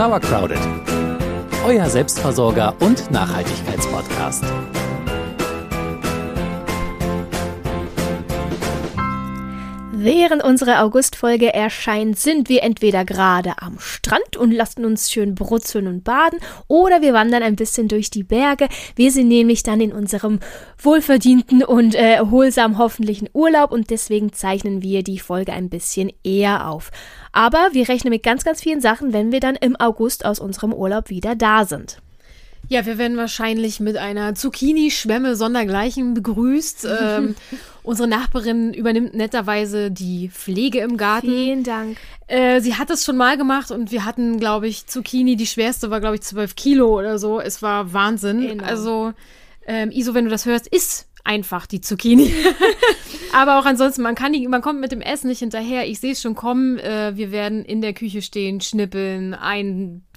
Sauercrowded, euer Selbstversorger und Nachhaltigkeitspodcast. Während unsere Augustfolge erscheint, sind wir entweder gerade am Strand und lassen uns schön brutzeln und baden oder wir wandern ein bisschen durch die Berge. Wir sind nämlich dann in unserem wohlverdienten und äh, erholsamen hoffentlichen Urlaub und deswegen zeichnen wir die Folge ein bisschen eher auf. Aber wir rechnen mit ganz, ganz vielen Sachen, wenn wir dann im August aus unserem Urlaub wieder da sind. Ja, wir werden wahrscheinlich mit einer Zucchini-Schwemme sondergleichen begrüßt. ähm, unsere Nachbarin übernimmt netterweise die Pflege im Garten. Vielen Dank. Äh, sie hat es schon mal gemacht und wir hatten, glaube ich, Zucchini, die schwerste war, glaube ich, 12 Kilo oder so. Es war Wahnsinn. Enorm. Also, ähm, Iso, wenn du das hörst, ist einfach die Zucchini. Aber auch ansonsten, man kann die, man kommt mit dem Essen nicht hinterher. Ich sehe es schon kommen. Äh, wir werden in der Küche stehen, schnippeln,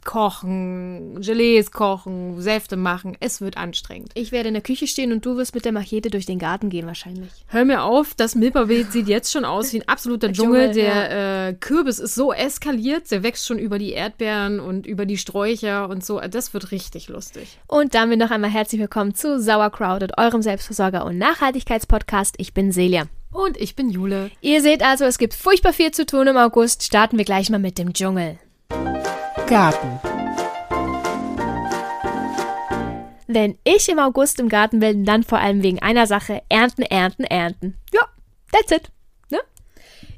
einkochen, Gelees kochen, Säfte machen. Es wird anstrengend. Ich werde in der Küche stehen und du wirst mit der Machete durch den Garten gehen wahrscheinlich. Hör mir auf, das Milperbeet sieht jetzt schon aus wie ein absoluter Dschungel. Dschungel, Der äh, Kürbis ist so eskaliert, der wächst schon über die Erdbeeren und über die Sträucher und so. Das wird richtig lustig. Und damit noch einmal herzlich willkommen zu Sauercrowded, eurem Selbstversorger- und Nachhaltigkeitspodcast. Ich bin Celia. Und ich bin Jule. Ihr seht also, es gibt furchtbar viel zu tun im August. Starten wir gleich mal mit dem Dschungel. Garten. Wenn ich im August im Garten bin, dann vor allem wegen einer Sache: Ernten, Ernten, Ernten. Ja, that's it. Ne?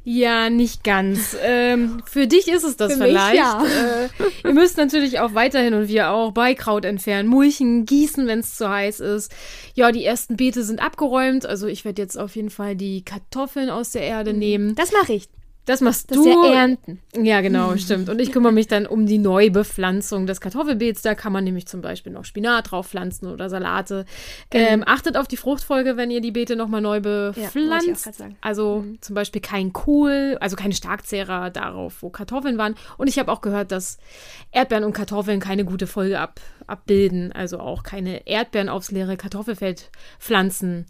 Ja, nicht ganz. ähm, für dich ist es das Für mich, vielleicht. ja. Äh, ihr müsst natürlich auch weiterhin und wir auch Beikraut entfernen, mulchen, gießen, wenn es zu heiß ist. Ja, die ersten Beete sind abgeräumt. Also ich werde jetzt auf jeden Fall die Kartoffeln aus der Erde nehmen. Das mache ich. Das machst Das du. ist ja Ernten. Ja, genau, stimmt. Und ich kümmere mich dann um die Neubepflanzung des Kartoffelbeets. Da kann man nämlich zum Beispiel noch Spinat drauf pflanzen oder Salate. Ähm, achtet auf die Fruchtfolge, wenn ihr die Beete nochmal neu bepflanzt. sagen. also zum Beispiel kein Kohl, also keine Starkzehrer darauf, wo Kartoffeln waren. Und ich habe auch gehört, dass Erdbeeren und Kartoffeln keine gute Folge ab, abbilden. Also auch keine Erdbeeren aufs leere Kartoffelfeld pflanzen.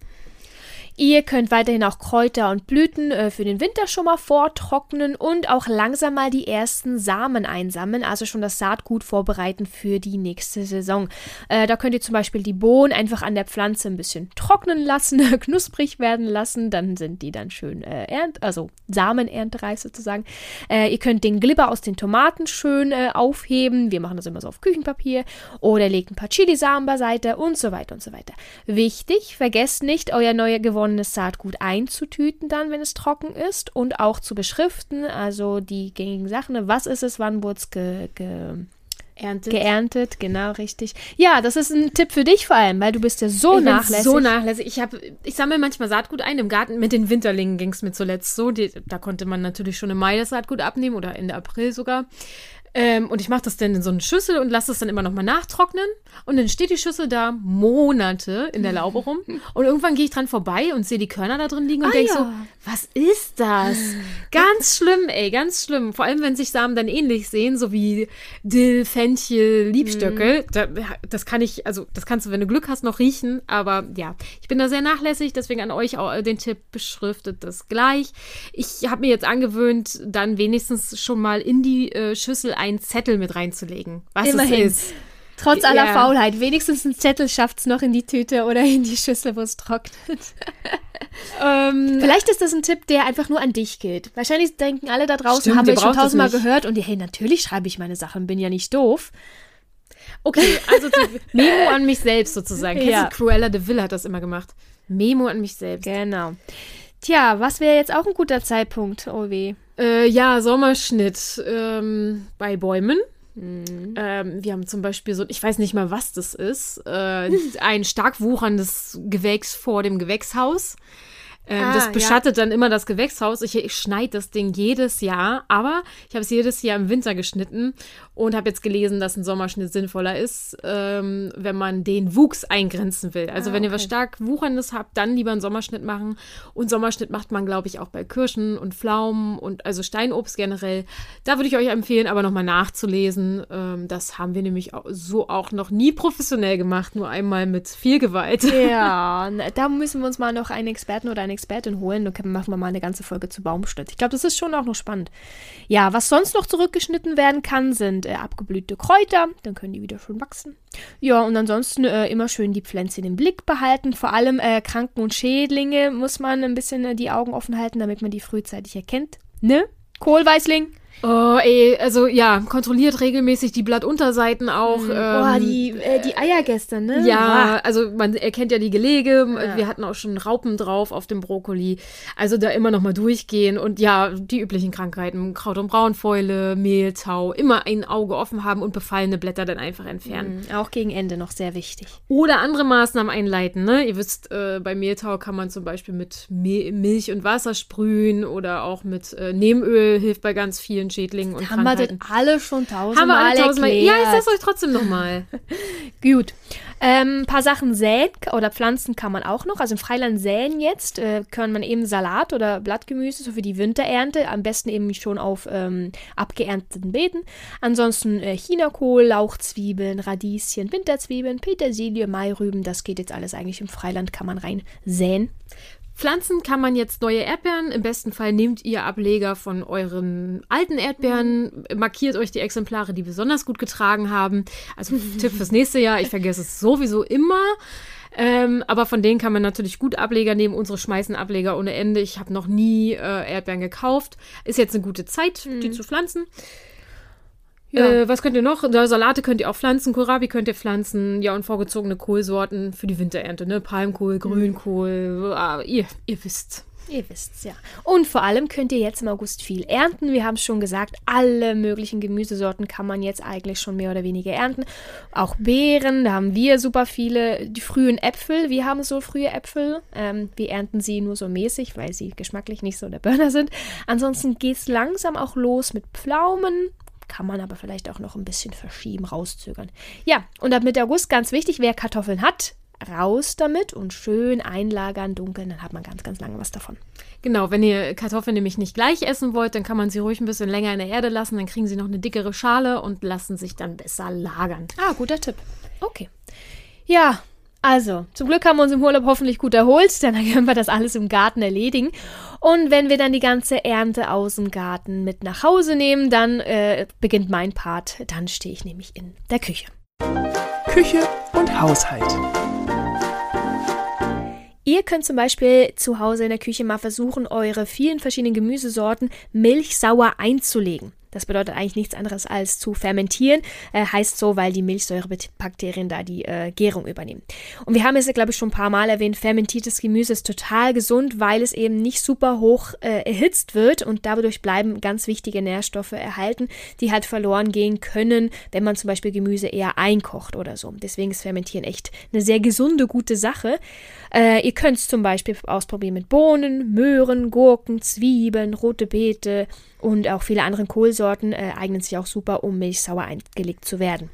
Ihr könnt weiterhin auch Kräuter und Blüten äh, für den Winter schon mal vortrocknen und auch langsam mal die ersten Samen einsammeln, also schon das Saatgut vorbereiten für die nächste Saison. Äh, da könnt ihr zum Beispiel die Bohnen einfach an der Pflanze ein bisschen trocknen lassen, knusprig werden lassen, dann sind die dann schön äh, ernt, also samenerntereif sozusagen. Äh, ihr könnt den Glibber aus den Tomaten schön äh, aufheben. Wir machen das immer so auf Küchenpapier oder legt ein paar Chilisamen beiseite und so weiter und so weiter. Wichtig, vergesst nicht, euer neu gewonnenes Saatgut einzutüten dann, wenn es trocken ist und auch zu beschriften, also die gängigen Sachen. ne? Was ist es, wann wurde es ge, ge, Erntet. geerntet? Genau, richtig. Ja, das ist ein Tipp für dich vor allem, weil du bist ja so ich nachlässig. So nachlässig. Ich, hab- ich sammle manchmal Saatgut ein. Im Garten mit den Winterlingen ging es mir zuletzt so. Die, da konnte man natürlich schon im Mai das Saatgut abnehmen oder Ende April sogar. Ähm, und ich mache das dann in so eine Schüssel und lasse es dann immer noch mal nachtrocknen. Und dann steht die Schüssel da Monate in der Laube rum. Und irgendwann gehe ich dran vorbei und sehe die Körner da drin liegen und Ah, denke ja. so, was ist das? Ganz schlimm, ey, ganz schlimm. Vor allem, wenn sich Samen dann ähnlich sehen, so wie Dill, Fenchel, Liebstöckel. Mhm. Da, das kann ich, also das kannst du, wenn du Glück hast, noch riechen. Aber ja, ich bin da sehr nachlässig, deswegen an euch auch den Tipp beschriftet das gleich. Ich habe mir jetzt angewöhnt, dann wenigstens schon mal in die äh, Schüssel einen Zettel mit reinzulegen. Was Immerhin. es ist. Trotz aller Ja. Faulheit. Wenigstens ein Zettel schafft es noch in die Tüte oder in die Schüssel, wo es trocknet. Ähm, Vielleicht ist das ein Tipp, der einfach nur an dich gilt. Wahrscheinlich denken alle da draußen, Stimmt, haben wir schon tausendmal gehört und die, hey, natürlich schreibe ich meine Sachen, bin ja nicht doof. Okay, also Memo an mich selbst sozusagen. Ja. Cruella de Vil hat das immer gemacht. Memo an mich selbst. Genau. Tja, was wäre jetzt auch ein guter Zeitpunkt, oh weh. Äh, ja, Sommerschnitt ähm, bei Bäumen. Ähm, wir haben zum Beispiel so, ich weiß nicht mal, was das ist, äh, ein stark wucherndes Gewächs vor dem Gewächshaus. Ähm, Ah, das ja. beschattet dann immer das Gewächshaus. Ich, ich schneide das Ding jedes Jahr, aber ich habe es jedes Jahr im Winter geschnitten und habe jetzt gelesen, dass ein Sommerschnitt sinnvoller ist, ähm, wenn man den Wuchs eingrenzen will. Also Ah, wenn ihr okay. was stark wucherndes habt, dann lieber einen Sommerschnitt machen. Und Sommerschnitt macht man, glaube ich, auch bei Kirschen und Pflaumen und also Steinobst generell. Da würde ich euch empfehlen, aber nochmal nachzulesen. Ähm, das haben wir nämlich auch, so auch noch nie professionell gemacht, nur einmal mit viel Gewalt. Ja, na, da müssen wir uns mal noch einen Experten oder eine Expertin holen. Dann machen wir mal eine ganze Folge zu Baumschnitt. Ich glaube, das ist schon auch noch spannend. Ja, was sonst noch zurückgeschnitten werden kann, sind äh, abgeblühte Kräuter. Dann können die wieder schön wachsen. Ja, und ansonsten äh, immer schön die Pflänzchen im Blick behalten. Vor allem äh, Kranken und Schädlinge muss man ein bisschen äh, die Augen offen halten, damit man die frühzeitig erkennt. Ne? Kohlweißling? Oh, ey, also ja, kontrolliert regelmäßig die Blattunterseiten auch. Mhm. Ähm, oh, die, äh, die Eier gestern, ne? Ja, also man erkennt ja die Gelege. Ja. Wir hatten auch schon Raupen drauf auf dem Brokkoli. Also da immer noch mal durchgehen und ja, die üblichen Krankheiten, Kraut- und Braunfäule, Mehltau, immer ein Auge offen haben und befallene Blätter dann einfach entfernen. Mhm. Auch gegen Ende noch sehr wichtig. Oder andere Maßnahmen einleiten, ne? Ihr wisst, äh, bei Mehltau kann man zum Beispiel mit Milch und Wasser sprühen oder auch mit äh, Nebenöl hilft bei ganz vielen Schädlingen und haben Krankheiten. wir das alle schon tausendmal Haben wir alle tausendmal. erklärt. Ja, ich sag's euch trotzdem nochmal. Gut. Ähm, ein paar Sachen säen oder pflanzen kann man auch noch. Also im Freiland säen jetzt äh, kann man eben Salat oder Blattgemüse so für die Winterernte. Am besten eben schon auf ähm, abgeernteten Beeten. Ansonsten äh, Chinakohl, Lauchzwiebeln, Radieschen, Winterzwiebeln, Petersilie, Mairüben. Das geht jetzt alles eigentlich im Freiland, kann man rein säen. Pflanzen kann man jetzt neue Erdbeeren. Im besten Fall nehmt ihr Ableger von euren alten Erdbeeren, markiert euch die Exemplare, die besonders gut getragen haben. Also Tipp fürs nächste Jahr, ich vergesse es sowieso immer. Ähm, aber von denen kann man natürlich gut Ableger nehmen. Unsere schmeißen Ableger ohne Ende. Ich habe noch nie äh, Erdbeeren gekauft. Ist jetzt eine gute Zeit, die zu pflanzen. Ja. Äh, was könnt ihr noch? Da Salate könnt ihr auch pflanzen, Kohlrabi könnt ihr pflanzen, ja, und vorgezogene Kohlsorten für die Winterernte, ne? Palmkohl, Grünkohl, ah, ihr, ihr wisst. Ihr wisst's ja. Und vor allem könnt ihr jetzt im August viel ernten. Wir haben es schon gesagt, alle möglichen Gemüsesorten kann man jetzt eigentlich schon mehr oder weniger ernten. Auch Beeren, da haben wir super viele. Die frühen Äpfel, wir haben so frühe Äpfel. Ähm, wir ernten sie nur so mäßig, weil sie geschmacklich nicht so der Burner sind. Ansonsten geht's langsam auch los mit Pflaumen. Kann man aber vielleicht auch noch ein bisschen verschieben, rauszögern. Ja, und ab Mitte August ganz wichtig, wer Kartoffeln hat, raus damit und schön einlagern, dunkeln, dann hat man ganz, ganz lange was davon. Genau, wenn ihr Kartoffeln nämlich nicht gleich essen wollt, dann kann man sie ruhig ein bisschen länger in der Erde lassen, dann kriegen sie noch eine dickere Schale und lassen sich dann besser lagern. Ah, guter Tipp. Okay. Ja, also, zum Glück haben wir uns im Urlaub hoffentlich gut erholt, dann können wir das alles im Garten erledigen. Und wenn wir dann die ganze Ernte aus dem Garten mit nach Hause nehmen, dann äh, beginnt mein Part. Dann stehe ich nämlich in der Küche. Küche und Haushalt. Ihr könnt zum Beispiel zu Hause in der Küche mal versuchen, eure vielen verschiedenen Gemüsesorten milchsauer einzulegen. Das bedeutet eigentlich nichts anderes als zu fermentieren. Äh, heißt so, weil die Milchsäurebakterien da die äh, Gärung übernehmen. Und wir haben es ja, glaube ich, schon ein paar Mal erwähnt, fermentiertes Gemüse ist total gesund, weil es eben nicht super hoch äh, erhitzt wird und dadurch bleiben ganz wichtige Nährstoffe erhalten, die halt verloren gehen können, wenn man zum Beispiel Gemüse eher einkocht oder so. Deswegen ist Fermentieren echt eine sehr gesunde, gute Sache. Äh, ihr könnt es zum Beispiel ausprobieren mit Bohnen, Möhren, Gurken, Zwiebeln, rote Beete und auch viele andere Kohlsorten äh, eignen sich auch super, um milchsauer eingelegt zu werden.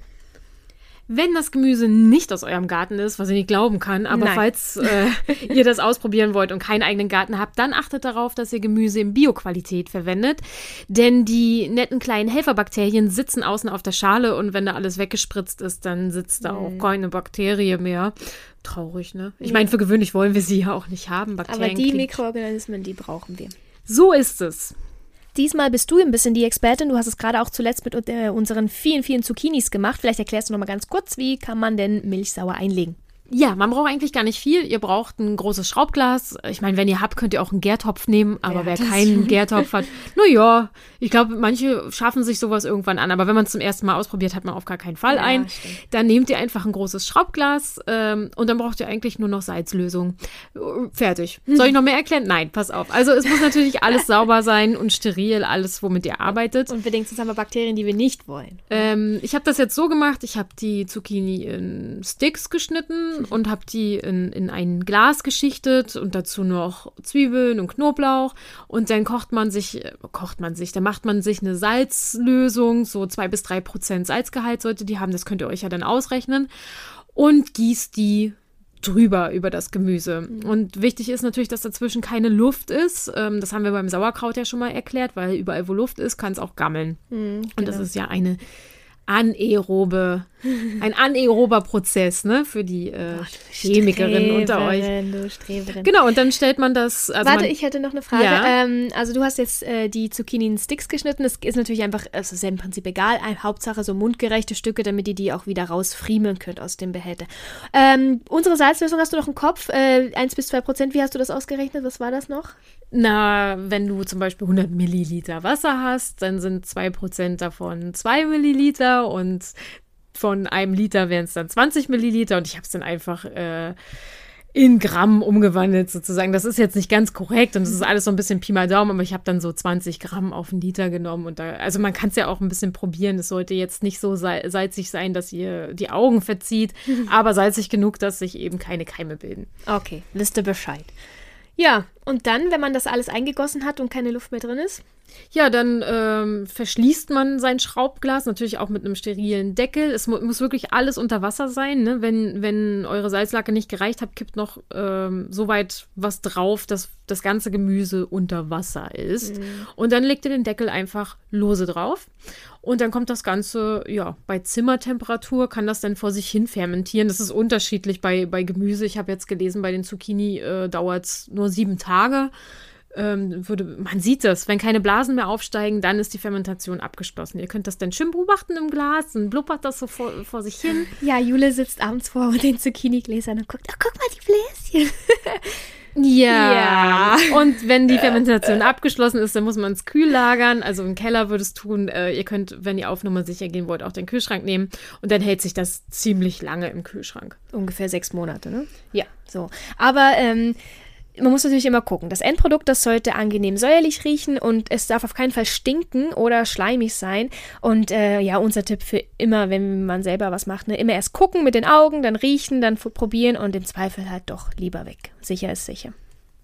Wenn das Gemüse nicht aus eurem Garten ist, was ich nicht glauben kann, aber Nein. falls äh, ihr das ausprobieren wollt und keinen eigenen Garten habt, dann achtet darauf, dass ihr Gemüse in Bioqualität verwendet. Denn die netten kleinen Helferbakterien sitzen außen auf der Schale und wenn da alles weggespritzt ist, dann sitzt da auch keine Bakterie mehr. Traurig, ne? Ich meine, für gewöhnlich wollen wir sie ja auch nicht haben. Bakterien Aber die Mikroorganismen, die brauchen wir. So ist es. Diesmal bist du ein bisschen die Expertin. Du hast es gerade auch zuletzt mit äh, unseren vielen, vielen Zucchinis gemacht. Vielleicht erklärst du noch mal ganz kurz, wie kann man denn Milchsauer einlegen? Ja, man braucht eigentlich gar nicht viel. Ihr braucht ein großes Schraubglas. Ich meine, wenn ihr habt, könnt ihr auch einen Gärtopf nehmen. Aber Ja, wer keinen Gärtopf hat, na ja, ich glaube, manche schaffen sich sowas irgendwann an. Aber wenn man es zum ersten Mal ausprobiert, hat man auf gar keinen Fall Ja, ein. stimmt. Dann nehmt ihr einfach ein großes Schraubglas ähm, und dann braucht ihr eigentlich nur noch Salzlösung. Fertig. Soll ich noch mehr erklären? Nein, pass auf. Also es muss natürlich alles sauber sein und steril, alles, womit ihr arbeitet. Und wir denken, jetzt haben wir Bakterien, die wir nicht wollen. Ähm, ich habe das jetzt so gemacht, ich habe die Zucchini in Sticks geschnitten und habe die in, in ein Glas geschichtet und dazu noch Zwiebeln und Knoblauch. Und dann kocht man sich, kocht man sich, dann macht man sich eine Salzlösung, so zwei bis drei Prozent Salzgehalt sollte die haben, das könnt ihr euch ja dann ausrechnen. Und gießt die drüber über das Gemüse. Und wichtig ist natürlich, dass dazwischen keine Luft ist. Ähm, das haben wir beim Sauerkraut ja schon mal erklärt, weil überall, wo Luft ist, kann es auch gammeln. Und das ist ja eine, anaerobe, ein anaerober Prozess, ne, für die äh, Chemikerinnen unter euch. Du Streberin. Genau, und dann stellt man das. Also Warte, man, ich hätte noch eine Frage. Ja. Ähm, also du hast jetzt äh, die Zucchini in Sticks geschnitten. Das ist natürlich einfach, es ist ja im Prinzip egal. Ein, Hauptsache so mundgerechte Stücke, damit ihr die auch wieder rausfriemeln könnt aus dem Behälter. Ähm, unsere Salzlösung hast du noch im Kopf. Äh, 1 bis 2 Prozent. Wie hast du das ausgerechnet? Was war das noch? Na, wenn du zum Beispiel 100 Milliliter Wasser hast, dann sind 2% davon 2 Milliliter und von einem Liter wären es dann 20 Milliliter und ich habe es dann einfach äh, in Gramm umgewandelt sozusagen. Das ist jetzt nicht ganz korrekt und das ist alles so ein bisschen Pi mal Daumen, aber ich habe dann so 20 Gramm auf einen Liter genommen und da, also man kann es ja auch ein bisschen probieren. Es sollte jetzt nicht so salzig sein, dass ihr die Augen verzieht, aber salzig genug, dass sich eben keine Keime bilden. Okay, Liste Bescheid. Ja, und dann, wenn man das alles eingegossen hat und keine Luft mehr drin ist? Ja, dann ähm, verschließt man sein Schraubglas, natürlich auch mit einem sterilen Deckel. Es mu muss wirklich alles unter Wasser sein. Ne? Wenn, wenn eure Salzlacke nicht gereicht hat, kippt noch ähm, so weit was drauf, dass das ganze Gemüse unter Wasser ist. Mhm. Und dann legt ihr den Deckel einfach lose drauf. Und dann kommt das Ganze, ja, bei Zimmertemperatur kann das dann vor sich hin fermentieren. Das ist unterschiedlich bei, bei Gemüse. Ich habe jetzt gelesen, bei den Zucchini äh, dauert es nur sieben Tage ähm, würde, man sieht das, wenn keine Blasen mehr aufsteigen, dann ist die Fermentation abgeschlossen. Ihr könnt das dann schön beobachten im Glas, dann blubbert das so vor, vor sich hin. Ja, Jule sitzt abends vor den Zucchini-Gläsern und guckt, ach, guck mal, die Bläschen. Ja. ja. Und wenn die Fermentation abgeschlossen ist, dann muss man es kühl lagern. Also im Keller würde es tun. Äh, ihr könnt, wenn ihr auf Nummer sicher gehen wollt, auch den Kühlschrank nehmen. Und dann hält sich das ziemlich lange im Kühlschrank. Ungefähr sechs Monate, ne? Ja. So. Aber ähm, man muss natürlich immer gucken. Das Endprodukt, das sollte angenehm säuerlich riechen und es darf auf keinen Fall stinken oder schleimig sein. Und äh, ja, unser Tipp für immer, wenn man selber was macht, ne, immer erst gucken mit den Augen, dann riechen, dann probieren und im Zweifel halt doch lieber weg. Sicher ist sicher.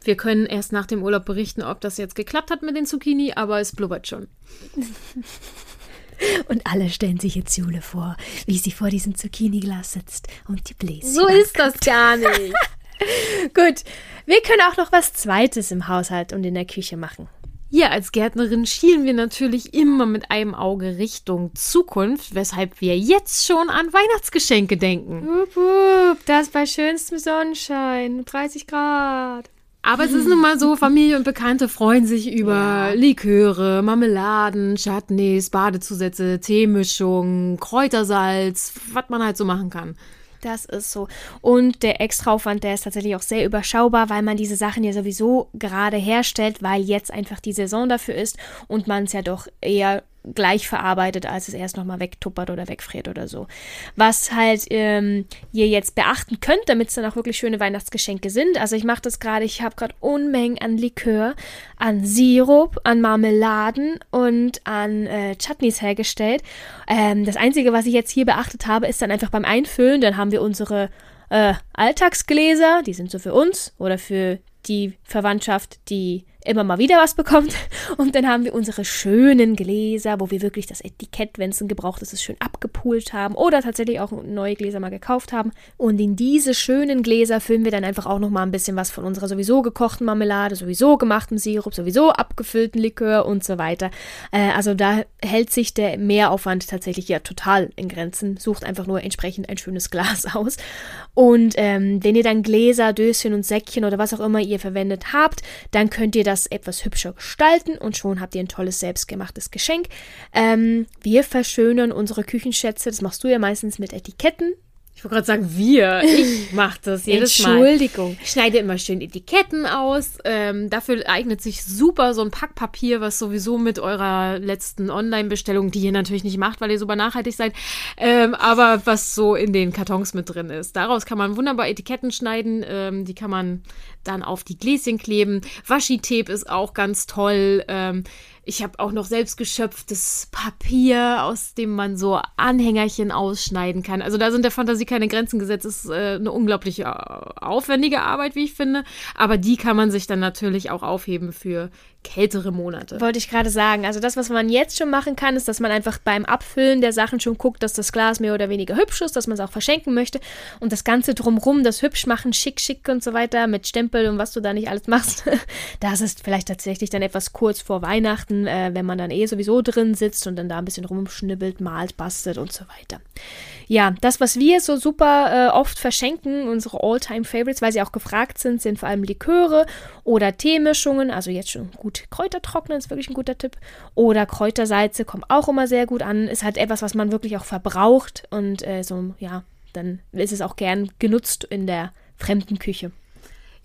Wir können erst nach dem Urlaub berichten, ob das jetzt geklappt hat mit den Zucchini, aber es blubbert schon. Und alle stellen sich jetzt Jule vor, wie sie vor diesem Zucchini-Glas sitzt und die Bläschen. So ist das gar nicht. Gut, wir können auch noch was Zweites im Haushalt und in der Küche machen. Ja, als Gärtnerin schielen wir natürlich immer mit einem Auge Richtung Zukunft, weshalb wir jetzt schon an Weihnachtsgeschenke denken. Wupp, wupp, das bei schönstem Sonnenschein, 30 Grad. Aber es ist nun mal so, Familie und Bekannte freuen sich über ja. Liköre, Marmeladen, Chutneys, Badezusätze, Teemischung, Kräutersalz, was man halt so machen kann. Das ist so. Und der Extraaufwand, der ist tatsächlich auch sehr überschaubar, weil man diese Sachen ja sowieso gerade herstellt, weil jetzt einfach die Saison dafür ist und man es ja doch eher gleich verarbeitet, als es erst nochmal wegtuppert oder wegfriert oder so. Was halt ähm, ihr jetzt beachten könnt, damit es dann auch wirklich schöne Weihnachtsgeschenke sind. Also ich mache das gerade, ich habe gerade Unmengen an Likör, an Sirup, an Marmeladen und an äh, Chutneys hergestellt. Ähm, das Einzige, was ich jetzt hier beachtet habe, ist dann einfach beim Einfüllen, dann haben wir unsere äh, Alltagsgläser, die sind so für uns oder für die Verwandtschaft, die immer mal wieder was bekommt. Und dann haben wir unsere schönen Gläser, wo wir wirklich das Etikett, wenn es ein gebrauchtes ist, schön abgepult haben oder tatsächlich auch neue Gläser mal gekauft haben. Und in diese schönen Gläser füllen wir dann einfach auch noch mal ein bisschen was von unserer sowieso gekochten Marmelade, sowieso gemachten Sirup, sowieso abgefüllten Likör und so weiter. Äh, also da hält sich der Mehraufwand tatsächlich ja total in Grenzen. Sucht einfach nur entsprechend ein schönes Glas aus. Und ähm, wenn ihr dann Gläser, Döschen und Säckchen oder was auch immer ihr verwendet habt, dann könnt ihr das das etwas hübscher gestalten und schon habt ihr ein tolles selbstgemachtes Geschenk. Ähm, wir verschönern unsere Küchenschätze, das machst du ja meistens mit Etiketten. Ich wollte gerade sagen, wir. Ich mache das jedes Mal. Entschuldigung. Ich schneide immer schön Etiketten aus. Ähm, dafür eignet sich super so ein Packpapier, was sowieso mit eurer letzten Online-Bestellung, die ihr natürlich nicht macht, weil ihr super nachhaltig seid, ähm, aber was so in den Kartons mit drin ist. Daraus kann man wunderbar Etiketten schneiden. Ähm, die kann man dann auf die Gläschen kleben. Washi-Tape ist auch ganz toll. Ähm, ich habe auch noch selbst geschöpftes Papier, aus dem man so Anhängerchen ausschneiden kann. Also da sind der Fantasie keine Grenzen gesetzt. Das ist äh, eine unglaublich äh, aufwendige Arbeit, wie ich finde. Aber die kann man sich dann natürlich auch aufheben für kältere Monate. Wollte ich gerade sagen. Also das, was man jetzt schon machen kann, ist, dass man einfach beim Abfüllen der Sachen schon guckt, dass das Glas mehr oder weniger hübsch ist, dass man es auch verschenken möchte. Und das Ganze drumrum, das hübsch machen, schick, schick und so weiter, mit Stempel und was du da nicht alles machst, das ist vielleicht tatsächlich dann etwas kurz vor Weihnachten nutzen, äh, wenn man dann eh sowieso drin sitzt und dann da ein bisschen rumschnibbelt, malt, bastelt und so weiter. Ja, das, was wir so super äh, oft verschenken, unsere All-Time-Favorites, weil sie auch gefragt sind, sind vor allem Liköre oder Teemischungen. Also jetzt schon gut Kräuter trocknen, ist wirklich ein guter Tipp. Oder Kräutersalze kommen auch immer sehr gut an. Ist halt etwas, was man wirklich auch verbraucht und äh, so, ja, dann ist es auch gern genutzt in der fremden Küche.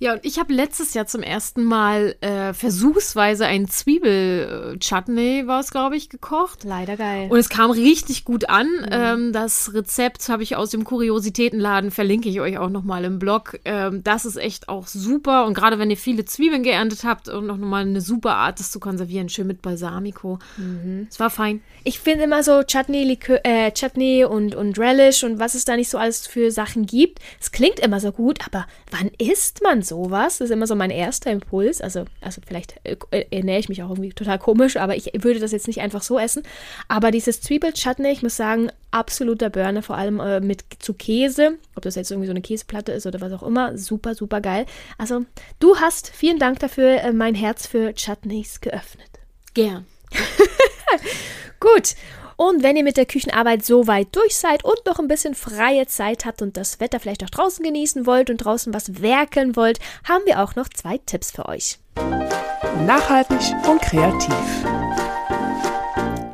Ja, und ich habe letztes Jahr zum ersten Mal äh, versuchsweise ein Zwiebel-Chutney, war es, glaube ich, gekocht. Leider geil. Und es kam richtig gut an. Mhm. Ähm, das Rezept habe ich aus dem Kuriositätenladen, verlinke ich euch auch nochmal im Blog. Ähm, das ist echt auch super. Und gerade wenn ihr viele Zwiebeln geerntet habt und noch mal eine super Art, das zu konservieren, schön mit Balsamico. Mhm. Es war fein. Ich finde immer so Chutney, Likör, äh, Chutney und, und Relish und was es da nicht so alles für Sachen gibt. Es klingt immer so gut, aber wann isst man so? Sowas. Das ist immer so mein erster Impuls. Also, also vielleicht äh, ernähre ich mich auch irgendwie total komisch, aber ich würde das jetzt nicht einfach so essen. Aber dieses Zwiebelchutney, ich muss sagen, absoluter Burner, vor allem äh, mit zu Käse. Ob das jetzt irgendwie so eine Käseplatte ist oder was auch immer. Super, super geil. Also, du hast, vielen Dank dafür, äh, mein Herz für Chutneys geöffnet. Gern. Gut. Und wenn ihr mit der Küchenarbeit so weit durch seid und noch ein bisschen freie Zeit habt und das Wetter vielleicht auch draußen genießen wollt und draußen was werkeln wollt, haben wir auch noch zwei Tipps für euch. Nachhaltig und kreativ.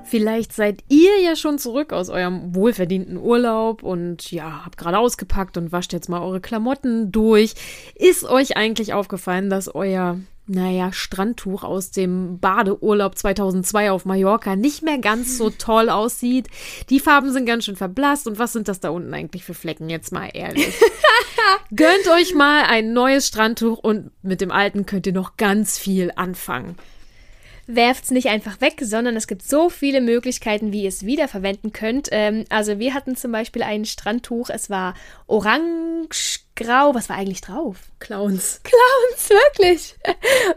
Vielleicht seid ihr ja schon zurück aus eurem wohlverdienten Urlaub und ja, habt gerade ausgepackt und wascht jetzt mal eure Klamotten durch. Ist euch eigentlich aufgefallen, dass euer naja, Strandtuch aus dem Badeurlaub 2002 auf Mallorca nicht mehr ganz so toll aussieht. Die Farben sind ganz schön verblasst. Und was sind das da unten eigentlich für Flecken? Jetzt mal ehrlich. Gönnt euch mal ein neues Strandtuch und mit dem alten könnt ihr noch ganz viel anfangen werft es nicht einfach weg, sondern es gibt so viele Möglichkeiten, wie ihr es wiederverwenden könnt. Ähm, also wir hatten zum Beispiel ein Strandtuch, es war orange grau. Was war eigentlich drauf? Clowns. Clowns, wirklich.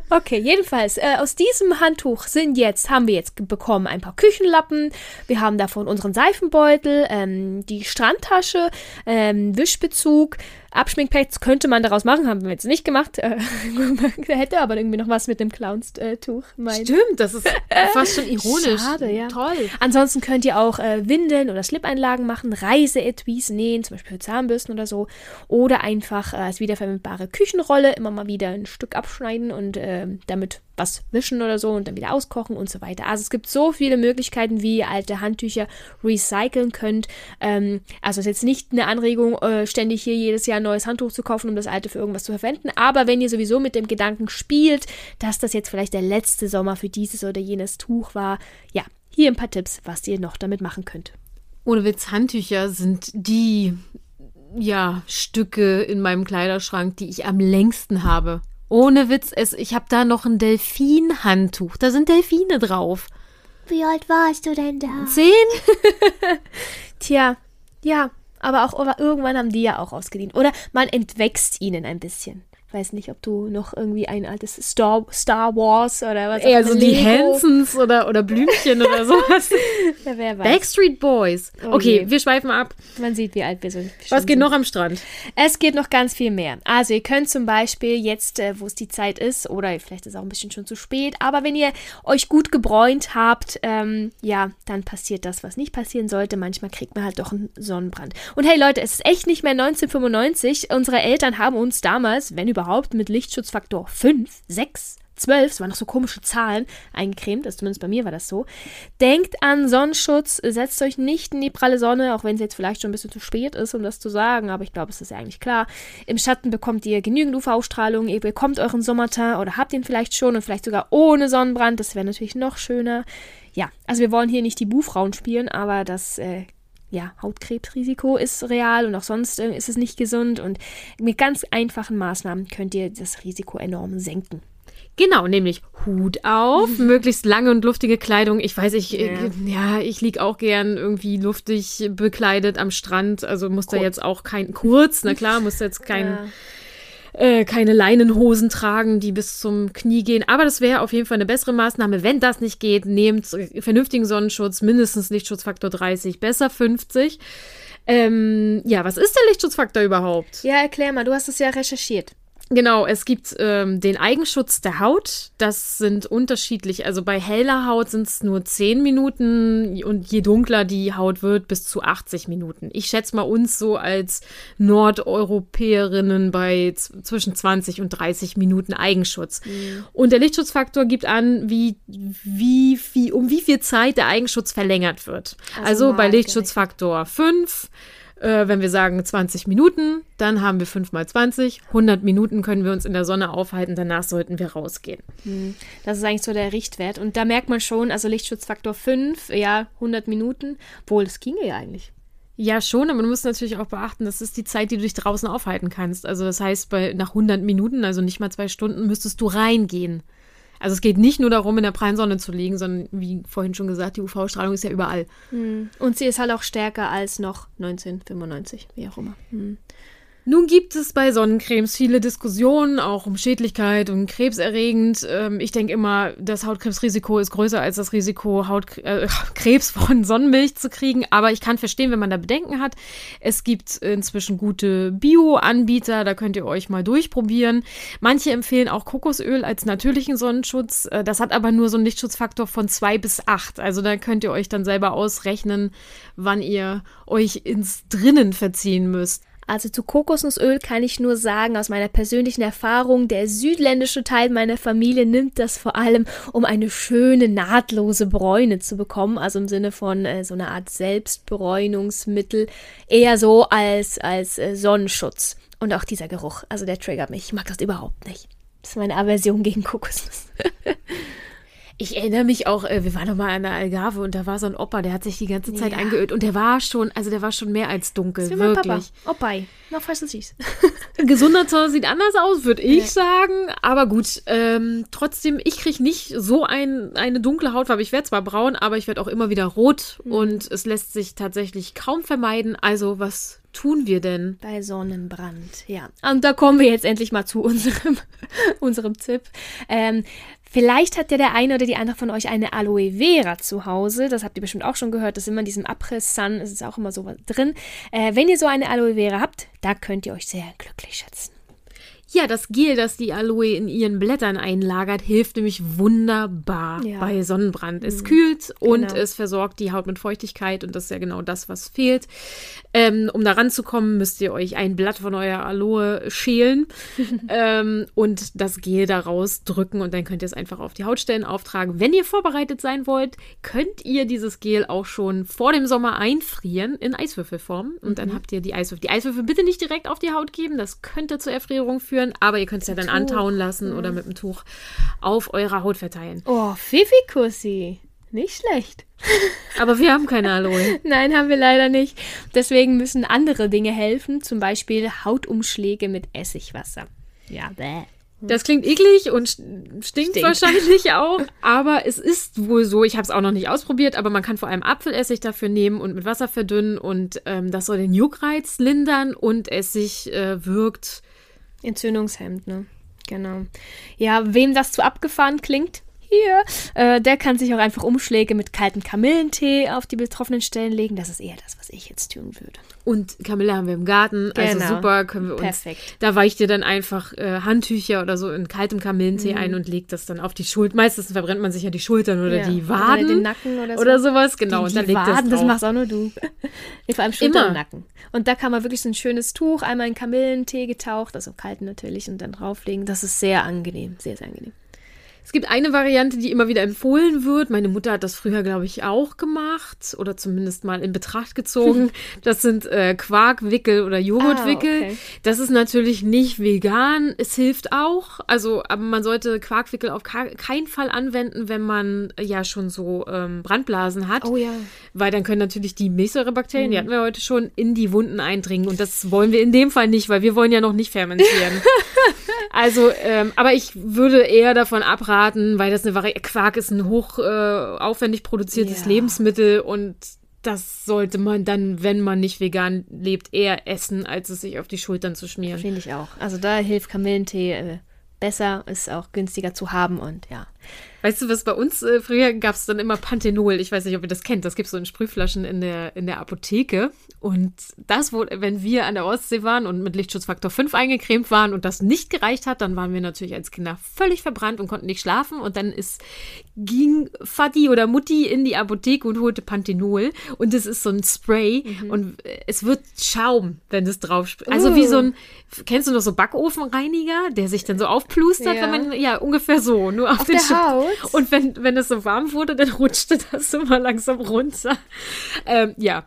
Okay, jedenfalls, äh, aus diesem Handtuch sind jetzt, haben wir jetzt bekommen ein paar Küchenlappen. Wir haben davon unseren Seifenbeutel, ähm, die Strandtasche, ähm, Wischbezug, Abschminkpads könnte man daraus machen, haben wir jetzt nicht gemacht. Äh, hätte aber irgendwie noch was mit dem Clownstuch. Äh, Stimmt, das ist fast schon ironisch. Schade, ja. Toll. Ansonsten könnt ihr auch äh, Windeln oder Slip-Einlagen machen, Reiseetuis nähen, zum Beispiel für Zahnbürsten oder so. Oder einfach äh, als wiederverwendbare Küchenrolle immer mal wieder ein Stück abschneiden und äh, damit was wischen oder so und dann wieder auskochen und so weiter. Also es gibt so viele Möglichkeiten, wie ihr alte Handtücher recyceln könnt. Ähm, also es ist jetzt nicht eine Anregung, äh, ständig hier jedes Jahr ein neues Handtuch zu kaufen, um das alte für irgendwas zu verwenden. Aber wenn ihr sowieso mit dem Gedanken spielt, dass das jetzt vielleicht der letzte Sommer für dieses oder jenes Tuch war, ja, hier ein paar Tipps, was ihr noch damit machen könnt. Ohne Witz, Handtücher sind die ja, Stücke in meinem Kleiderschrank, die ich am längsten habe. Ohne Witz, es, ich habe da noch ein Delfin-Handtuch. Da sind Delfine drauf. Wie alt warst du denn da? Zehn? Tja, ja, aber auch irgendwann haben die ja auch ausgedient. Oder man entwächst ihnen ein bisschen weiß nicht, ob du noch irgendwie ein altes Star, Star Wars oder was Eher so die Hansons oder, oder Blümchen oder sowas. ja, wer weiß. Backstreet Boys. Oh okay, je. wir schweifen ab. Man sieht, wie alt wir sind. Was geht sind. noch am Strand? Es geht noch ganz viel mehr. Also ihr könnt zum Beispiel jetzt, äh, wo es die Zeit ist, oder vielleicht ist es auch ein bisschen schon zu spät, aber wenn ihr euch gut gebräunt habt, ähm, ja, dann passiert das, was nicht passieren sollte. Manchmal kriegt man halt doch einen Sonnenbrand. Und hey Leute, es ist echt nicht mehr 1995. Unsere Eltern haben uns damals, wenn überhaupt, überhaupt mit Lichtschutzfaktor 5, 6, 12, das waren noch so komische Zahlen, eingecremt, also zumindest bei mir war das so. Denkt an Sonnenschutz, setzt euch nicht in die pralle Sonne, auch wenn es jetzt vielleicht schon ein bisschen zu spät ist, um das zu sagen, aber ich glaube, es ist ja eigentlich klar. Im Schatten bekommt ihr genügend UV-Ausstrahlung, ihr bekommt euren Sommerteint oder habt ihn vielleicht schon und vielleicht sogar ohne Sonnenbrand, das wäre natürlich noch schöner. Ja, also wir wollen hier nicht die Buhfrauen spielen, aber das äh, ja, Hautkrebsrisiko ist real und auch sonst äh, ist es nicht gesund. Und mit ganz einfachen Maßnahmen könnt ihr das Risiko enorm senken. Genau, nämlich Hut auf, möglichst lange und luftige Kleidung. Ich weiß, ich, ja, äh, ja ich liege auch gern irgendwie luftig bekleidet am Strand. Also muss da jetzt auch kein kurz, na klar, muss jetzt kein ja äh, keine Leinenhosen tragen, die bis zum Knie gehen. Aber das wäre auf jeden Fall eine bessere Maßnahme. Wenn das nicht geht, nehmt vernünftigen Sonnenschutz, mindestens Lichtschutzfaktor 30, besser 50. Ähm, ja, was ist der Lichtschutzfaktor überhaupt? Ja, erklär mal, du hast es ja recherchiert. Genau, es gibt ähm, den Eigenschutz der Haut. Das sind unterschiedlich. Also bei heller Haut sind es nur 10 Minuten und je dunkler die Haut wird, bis zu 80 Minuten. Ich schätze mal uns so als Nordeuropäerinnen bei zwischen 20 und 30 Minuten Eigenschutz. Mhm. Und der Lichtschutzfaktor gibt an, wie, wie, wie, um wie viel Zeit der Eigenschutz verlängert wird. Also, also bei Lichtschutzfaktor 5 äh, wenn wir sagen 20 Minuten, dann haben wir 5 mal 20. 100 Minuten können wir uns in der Sonne aufhalten, danach sollten wir rausgehen. Hm, das ist eigentlich so der Richtwert. Und da merkt man schon, also Lichtschutzfaktor 5, ja, 100 Minuten. Wohl, das ginge ja eigentlich. Ja, schon, aber du musst natürlich auch beachten, das ist die Zeit, die du dich draußen aufhalten kannst. Also das heißt, bei, nach 100 Minuten, also nicht mal zwei Stunden, müsstest du reingehen. Also es geht nicht nur darum, in der prallen Sonne zu liegen, sondern wie vorhin schon gesagt, die UV-Strahlung ist ja überall. Hm. Und sie ist halt auch stärker als noch 1995, wie auch immer. Hm. Nun gibt es bei Sonnencremes viele Diskussionen, auch um Schädlichkeit und krebserregend. Ähm, ich denke immer, das Hautkrebsrisiko ist größer als das Risiko, Hautkrebs äh, von Sonnenmilch zu kriegen. Aber ich kann verstehen, wenn man da Bedenken hat. Es gibt inzwischen gute Bio-Anbieter, da könnt ihr euch mal durchprobieren. Manche empfehlen auch Kokosöl als natürlichen Sonnenschutz. Äh, das hat aber nur so einen Lichtschutzfaktor von zwei bis acht. Also da könnt ihr euch dann selber ausrechnen, wann ihr euch ins Drinnen verziehen müsst. Also zu Kokosnussöl kann ich nur sagen, aus meiner persönlichen Erfahrung, der südländische Teil meiner Familie nimmt das vor allem, um eine schöne, nahtlose Bräune zu bekommen. Also im Sinne von äh, so einer Art Selbstbräunungsmittel. Eher so als, als äh, Sonnenschutz. Und auch dieser Geruch, also der triggert mich. Ich mag das überhaupt nicht. Das ist meine Aversion gegen Kokosnuss. Ich erinnere mich auch, äh, wir waren noch mal an der Algarve und da war so ein Opa, der hat sich die ganze Zeit ja. eingeölt und der war schon, also der war schon mehr als dunkel, das ist wirklich. Mein Papa. Opai, noch fast süß. Gesunder Zorn sieht anders aus, würde ich ja. sagen, aber gut, ähm, trotzdem, ich kriege nicht so ein, eine dunkle Hautfarbe. Ich werde zwar braun, aber ich werde auch immer wieder rot mhm. und es lässt sich tatsächlich kaum vermeiden. Also was tun wir denn? Bei Sonnenbrand, ja. Und da kommen wir jetzt endlich mal zu unserem, unserem Tipp. Ähm, Vielleicht hat ja der eine oder die andere von euch eine Aloe Vera zu Hause. Das habt ihr bestimmt auch schon gehört. Das ist immer in diesem Abriss-Sun, ist auch immer so drin. Äh, wenn ihr so eine Aloe Vera habt, da könnt ihr euch sehr glücklich schätzen. Ja, das Gel, das die Aloe in ihren Blättern einlagert, hilft nämlich wunderbar ja. bei Sonnenbrand. Es mhm. kühlt und genau. es versorgt die Haut mit Feuchtigkeit und das ist ja genau das, was fehlt. Ähm, um da ranzukommen, müsst ihr euch ein Blatt von eurer Aloe schälen ähm, und das Gel daraus drücken und dann könnt ihr es einfach auf die Hautstellen auftragen. Wenn ihr vorbereitet sein wollt, könnt ihr dieses Gel auch schon vor dem Sommer einfrieren in Eiswürfelform und mhm. dann habt ihr die Eiswürfel. Die Eiswürfel bitte nicht direkt auf die Haut geben, das könnte zur Erfrierung führen führen, aber ihr könnt es ja dann Tuch. antauen lassen mhm. oder mit dem Tuch auf eurer Haut verteilen. Oh, Fifikussi. Nicht schlecht. Aber wir haben keine Aloe. Nein, haben wir leider nicht. Deswegen müssen andere Dinge helfen, zum Beispiel Hautumschläge mit Essigwasser. Ja, bäh. Das klingt eklig und stinkt, stinkt, wahrscheinlich auch, aber es ist wohl so, ich habe es auch noch nicht ausprobiert, aber man kann vor allem Apfelessig dafür nehmen und mit Wasser verdünnen und ähm, das soll den Juckreiz lindern und Essig äh, wirkt Entzündungshemd, ne? Genau. Ja, wem das zu abgefahren klingt, hier, äh, der kann sich auch einfach Umschläge mit kaltem Kamillentee auf die betroffenen Stellen legen. Das ist eher das, was ich jetzt tun würde. Und Kamille haben wir im Garten, also genau. also super, können wir uns. Perfekt. Da weicht ihr dann einfach äh, Handtücher oder so in kaltem Kamillentee mhm. ein und legt das dann auf die Schulter. Meistens verbrennt man sich ja die Schultern oder ja. die Waden. Oder den Nacken oder so. Oder sowas, genau. Die, die und dann Waden, legt das, das machst auch nur du. vor allem Schultern und Nacken. Und da kann man wirklich so ein schönes Tuch, einmal in Kamillentee getaucht, also kalt natürlich, und dann drauflegen. Das ist sehr angenehm, sehr, sehr angenehm. Es gibt eine Variante, die immer wieder empfohlen wird. Meine Mutter hat das früher, glaube ich, auch gemacht oder zumindest mal in Betracht gezogen. Das sind äh, Quarkwickel oder Joghurtwickel. Ah, okay. Das ist natürlich nicht vegan. Es hilft auch. Also, aber man sollte Quarkwickel auf keinen Fall anwenden, wenn man äh, ja schon so ähm, Brandblasen hat. Oh ja. Weil dann können natürlich die Milchsäurebakterien, mhm. die hatten wir heute schon, in die Wunden eindringen. Und das wollen wir in dem Fall nicht, weil wir wollen ja noch nicht fermentieren. also, ähm, aber ich würde eher davon abraten, raten, weil das eine Vari Quark ist ein hoch äh, aufwendig produziertes ja. Lebensmittel und das sollte man dann, wenn man nicht vegan lebt, eher essen, als es sich auf die Schultern zu schmieren. Finde ich auch. Also da hilft Kamillentee äh, besser, ist auch günstiger zu haben und ja. Weißt du, was bei uns äh, früher gab es dann immer Panthenol. Ich weiß nicht, ob ihr das kennt. Das gibt es so in Sprühflaschen in der, in der Apotheke. Und das, wo, wenn wir an der Ostsee waren und mit Lichtschutzfaktor 5 eingecremt waren und das nicht gereicht hat, dann waren wir natürlich als Kinder völlig verbrannt und konnten nicht schlafen. Und dann ist, ging Vati oder Mutti in die Apotheke und holte Panthenol. Und das ist so ein Spray. Mhm. Und es wird Schaum, wenn es drauf spricht. Also uh. wie so ein, kennst du noch so Backofenreiniger, der sich dann so aufplustert, ja. wenn man, ja, ungefähr so, nur auf, auf den der Haut. Und wenn, wenn es so warm wurde, dann rutschte das immer langsam runter. Ähm, ja,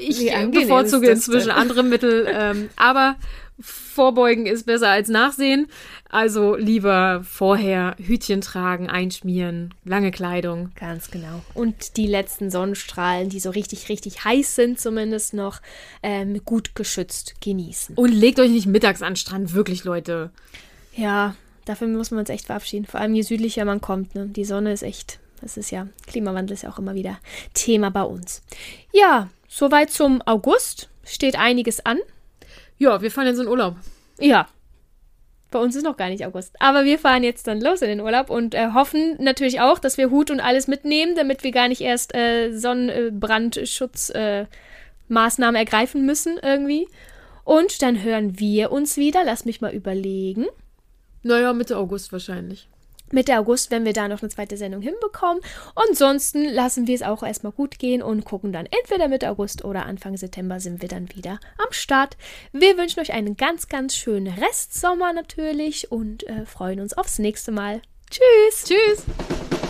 ich bevorzuge inzwischen andere Mittel, ähm, aber vorbeugen ist besser als nachsehen. Also lieber vorher Hütchen tragen, einschmieren, lange Kleidung. Ganz genau. Und die letzten Sonnenstrahlen, die so richtig, richtig heiß sind, zumindest noch ähm, gut geschützt genießen. Und legt euch nicht mittags an Strand, wirklich, Leute. Ja, dafür muss man uns echt verabschieden. Vor allem je südlicher man kommt. Ne? Die Sonne ist echt, das ist ja, Klimawandel ist ja auch immer wieder Thema bei uns. Ja, soweit zum August. Steht einiges an. Ja, wir fahren jetzt in Urlaub. Ja. Bei uns ist noch gar nicht August. Aber wir fahren jetzt dann los in den Urlaub und äh, hoffen natürlich auch, dass wir Hut und alles mitnehmen, damit wir gar nicht erst äh, Sonnenbrandschutzmaßnahmen äh, ergreifen müssen irgendwie. Und dann hören wir uns wieder. Lass mich mal überlegen. Naja, Mitte August wahrscheinlich. Mitte August, wenn wir da noch eine zweite Sendung hinbekommen. Ansonsten lassen wir es auch erstmal gut gehen und gucken dann entweder Mitte August oder Anfang September sind wir dann wieder am Start. Wir wünschen euch einen ganz, ganz schönen Restsommer natürlich und äh, freuen uns aufs nächste Mal. Tschüss. Tschüss.